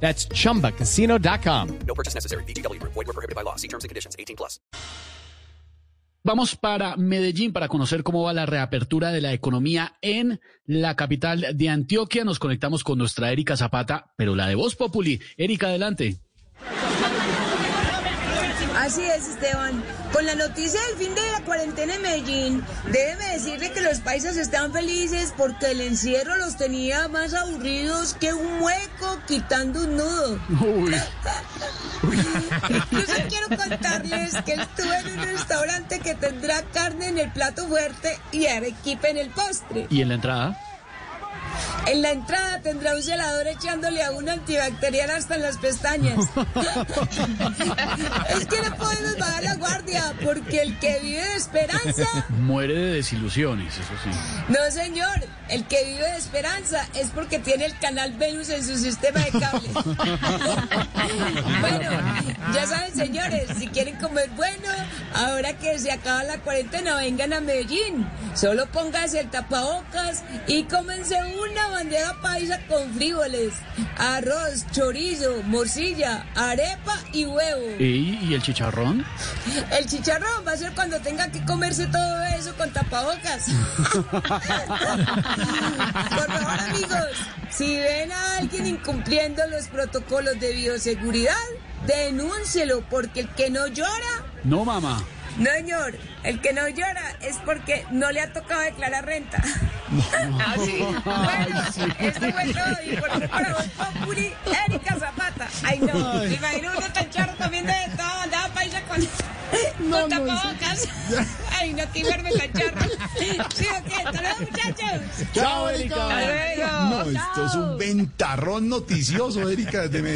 That's chumbacasino.com. No purchase necessary. BGW. Void were prohibited by law. See terms and conditions. 18 plus. Vamos para Medellín para conocer cómo va la reapertura de la economía en la capital de Antioquia. Nos conectamos con nuestra Erika Zapata, pero la de Voz Populi. Erika, adelante. Así es, Esteban. Con la noticia del fin de la cuarentena en Medellín, déjeme decirle que los paisas están felices porque el encierro los tenía más aburridos que un hueco quitando un nudo. Uy, Incluso quiero contarles que estuve en un restaurante que tendrá carne en el plato fuerte y arequipe en el postre. ¿y en la entrada? En la entrada tendrá un celador echándole a un antibacterial hasta en las pestañas. es que no podemos bajar la guardia porque el que vive de esperanza Muere de desilusiones, eso sí. No, señor. El que vive de esperanza es porque tiene el canal Venus en su sistema de cable. bueno, ya saben, señores, si quieren comer bueno, ahora que se acaba la cuarentena, vengan a Medellín. Solo pónganse el tapabocas y cómense una bandeja paisa con frijoles, arroz, chorizo, morcilla, arepa y huevo. ¿Y, y el chicharrón? El chicharrón va a ser cuando tenga que comerse todo eso con tapabocas. Por favor, amigos, si ven a alguien incumpliendo los protocolos de bioseguridad, denúncielo, porque el que no llora, No, mamá. no señor, el que no llora es porque no le ha tocado declarar renta. Ah, sí. Bueno, esto fue todo y por favor, para Populi, Erika Zapata. Ay, no, me imagino uno tan charro también de toda bandada paisa con, con tapabocas. Ay, no, qué verme tan charro. ¿Sí o qué? Hasta luego, muchachos. ¡Chao, Erika! No, esto es un ventarrón noticioso, Erika, desde Medellín.